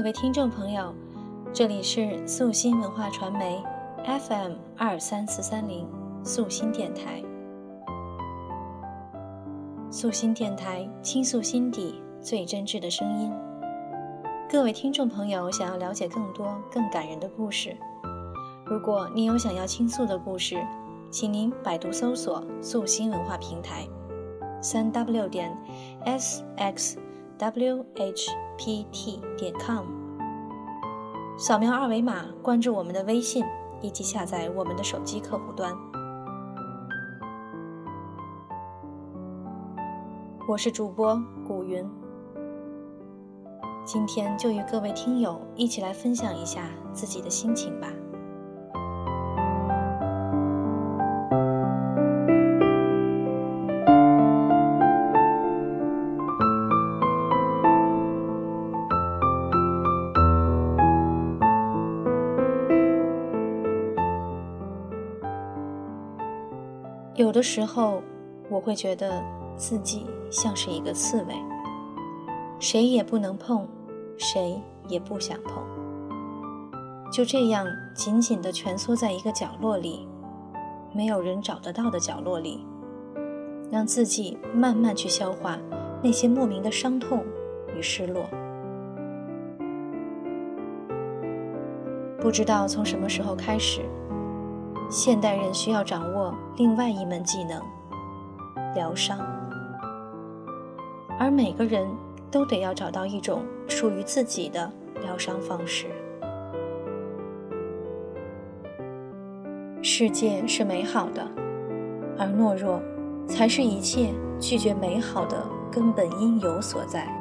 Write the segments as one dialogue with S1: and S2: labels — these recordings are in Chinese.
S1: 各位听众朋友，这里是素心文化传媒 FM 二三四三零素心电台。素心电台倾诉心底最真挚的声音。各位听众朋友，想要了解更多更感人的故事，如果你有想要倾诉的故事，请您百度搜索素心文化平台，三 w 点 s x w h p t 点 com，扫描二维码关注我们的微信，以及下载我们的手机客户端。我是主播古云，今天就与各位听友一起来分享一下自己的心情吧。有的时候，我会觉得自己像是一个刺猬，谁也不能碰，谁也不想碰，就这样紧紧地蜷缩在一个角落里，没有人找得到的角落里，让自己慢慢去消化那些莫名的伤痛与失落。不知道从什么时候开始。现代人需要掌握另外一门技能——疗伤，而每个人都得要找到一种属于自己的疗伤方式。世界是美好的，而懦弱才是一切拒绝美好的根本因由所在。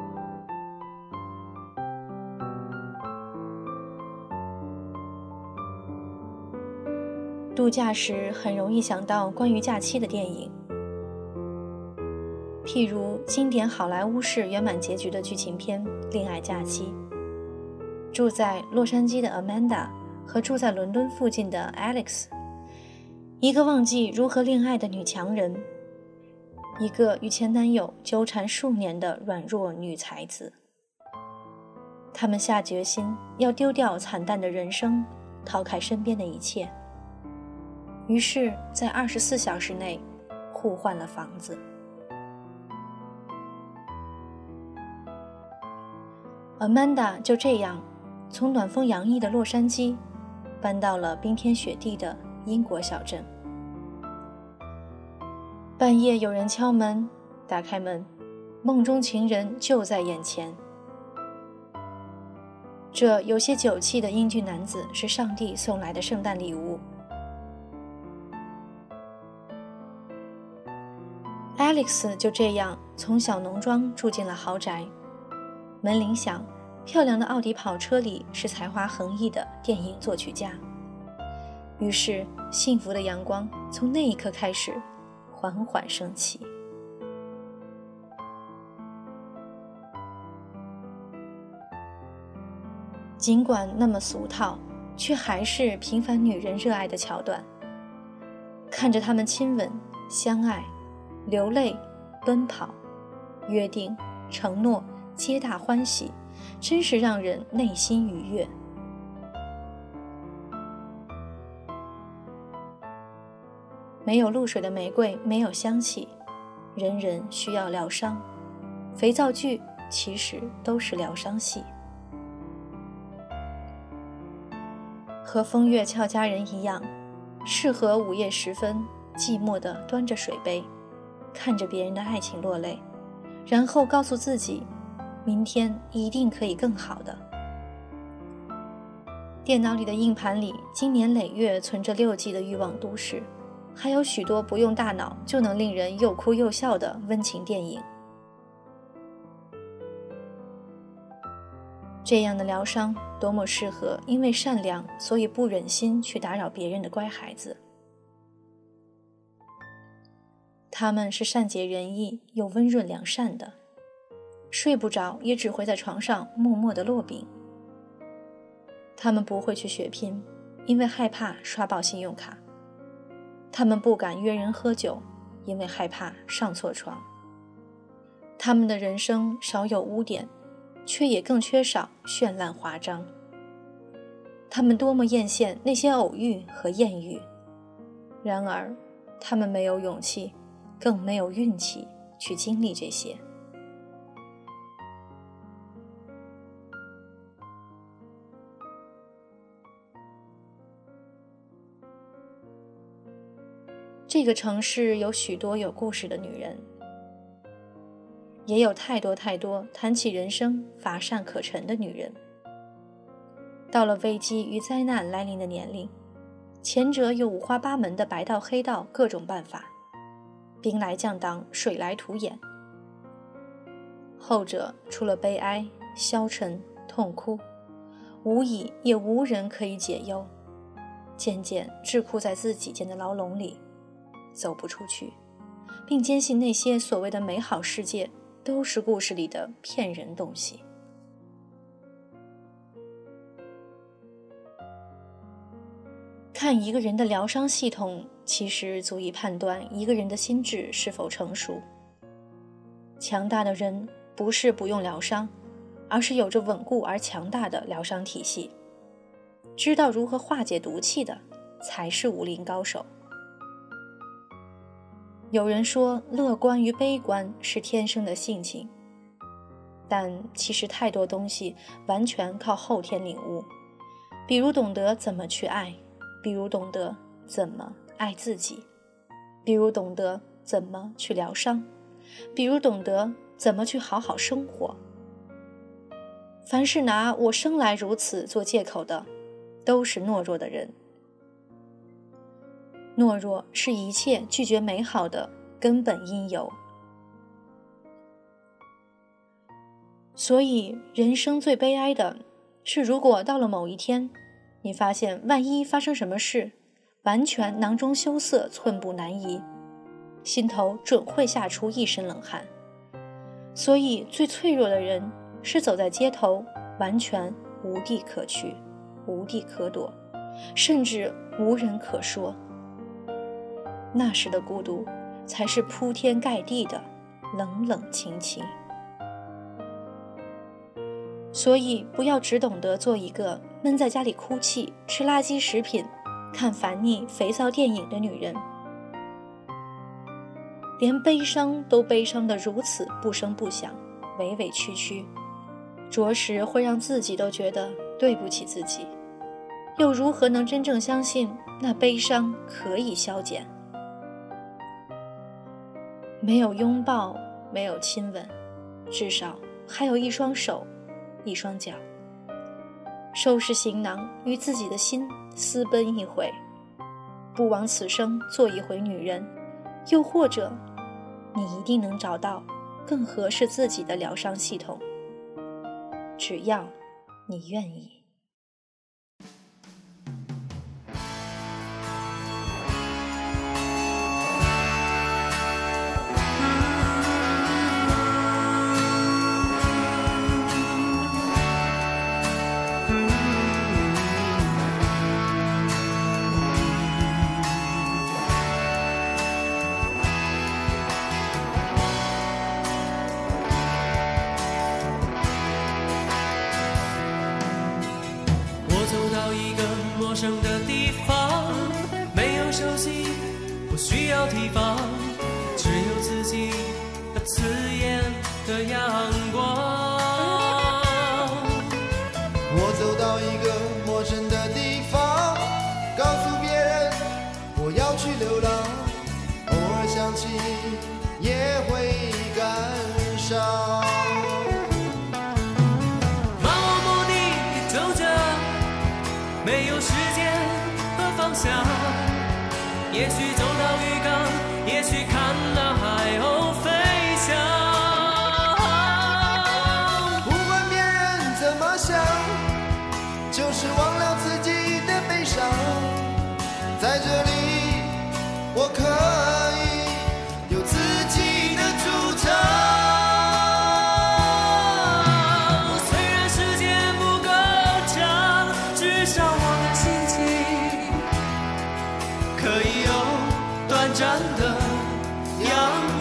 S1: 度假时很容易想到关于假期的电影，譬如经典好莱坞式圆满结局的剧情片《恋爱假期》。住在洛杉矶的 Amanda 和住在伦敦附近的 Alex，一个忘记如何恋爱的女强人，一个与前男友纠缠数年的软弱女才子。他们下决心要丢掉惨淡的人生，逃开身边的一切。于是，在二十四小时内，互换了房子。Amanda 就这样从暖风洋溢的洛杉矶，搬到了冰天雪地的英国小镇。半夜有人敲门，打开门，梦中情人就在眼前。这有些酒气的英俊男子是上帝送来的圣诞礼物。Alex 就这样从小农庄住进了豪宅，门铃响，漂亮的奥迪跑车里是才华横溢的电影作曲家。于是，幸福的阳光从那一刻开始缓缓升起。尽管那么俗套，却还是平凡女人热爱的桥段。看着他们亲吻、相爱。流泪，奔跑，约定，承诺，皆大欢喜，真是让人内心愉悦。没有露水的玫瑰没有香气，人人需要疗伤。肥皂剧其实都是疗伤戏。和风月俏佳人一样，适合午夜时分寂寞的端着水杯。看着别人的爱情落泪，然后告诉自己，明天一定可以更好的。电脑里的硬盘里，经年累月存着六 G 的欲望都市，还有许多不用大脑就能令人又哭又笑的温情电影。这样的疗伤，多么适合因为善良所以不忍心去打扰别人的乖孩子。他们是善解人意又温润良善的，睡不着也只会在床上默默的落饼。他们不会去血拼，因为害怕刷爆信用卡；他们不敢约人喝酒，因为害怕上错床。他们的人生少有污点，却也更缺少绚烂华章。他们多么艳羡那些偶遇和艳遇，然而，他们没有勇气，更没有运气去经历这些。这个城市有许多有故事的女人，也有太多太多谈起人生乏善可陈的女人。到了危机与灾难来临的年龄，前者有五花八门的白道黑道各种办法，兵来将挡，水来土掩；后者除了悲哀、消沉、痛哭，无以也无人可以解忧，渐渐桎梏在自己建的牢笼里。走不出去，并坚信那些所谓的美好世界都是故事里的骗人东西。看一个人的疗伤系统，其实足以判断一个人的心智是否成熟。强大的人不是不用疗伤，而是有着稳固而强大的疗伤体系，知道如何化解毒气的，才是武林高手。有人说，乐观与悲观是天生的性情，但其实太多东西完全靠后天领悟。比如懂得怎么去爱，比如懂得怎么爱自己，比如懂得怎么去疗伤，比如懂得怎么去好好生活。凡是拿我生来如此做借口的，都是懦弱的人。懦弱是一切拒绝美好的根本因由，所以人生最悲哀的是，如果到了某一天，你发现万一发生什么事，完全囊中羞涩，寸步难移，心头准会吓出一身冷汗。所以，最脆弱的人是走在街头，完全无地可去，无地可躲，甚至无人可说。那时的孤独，才是铺天盖地的冷冷清清。所以，不要只懂得做一个闷在家里哭泣、吃垃圾食品、看烦腻肥皂电影的女人。连悲伤都悲伤的如此不声不响、委委屈屈，着实会让自己都觉得对不起自己。又如何能真正相信那悲伤可以消减？没有拥抱，没有亲吻，至少还有一双手，一双脚。收拾行囊，与自己的心私奔一回，不枉此生做一回女人。又或者，你一定能找到更合适自己的疗伤系统，只要你愿意。
S2: 短暂的阳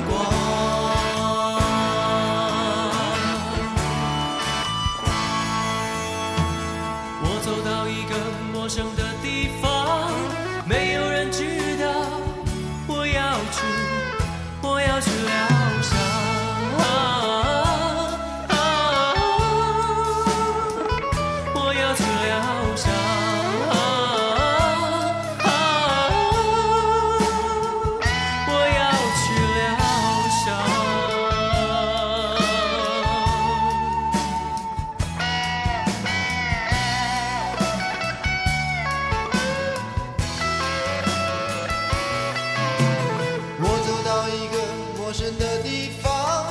S3: 地方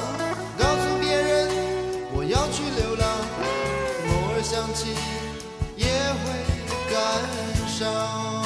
S3: 告诉别人我要去流浪偶尔想起
S2: 也会感伤。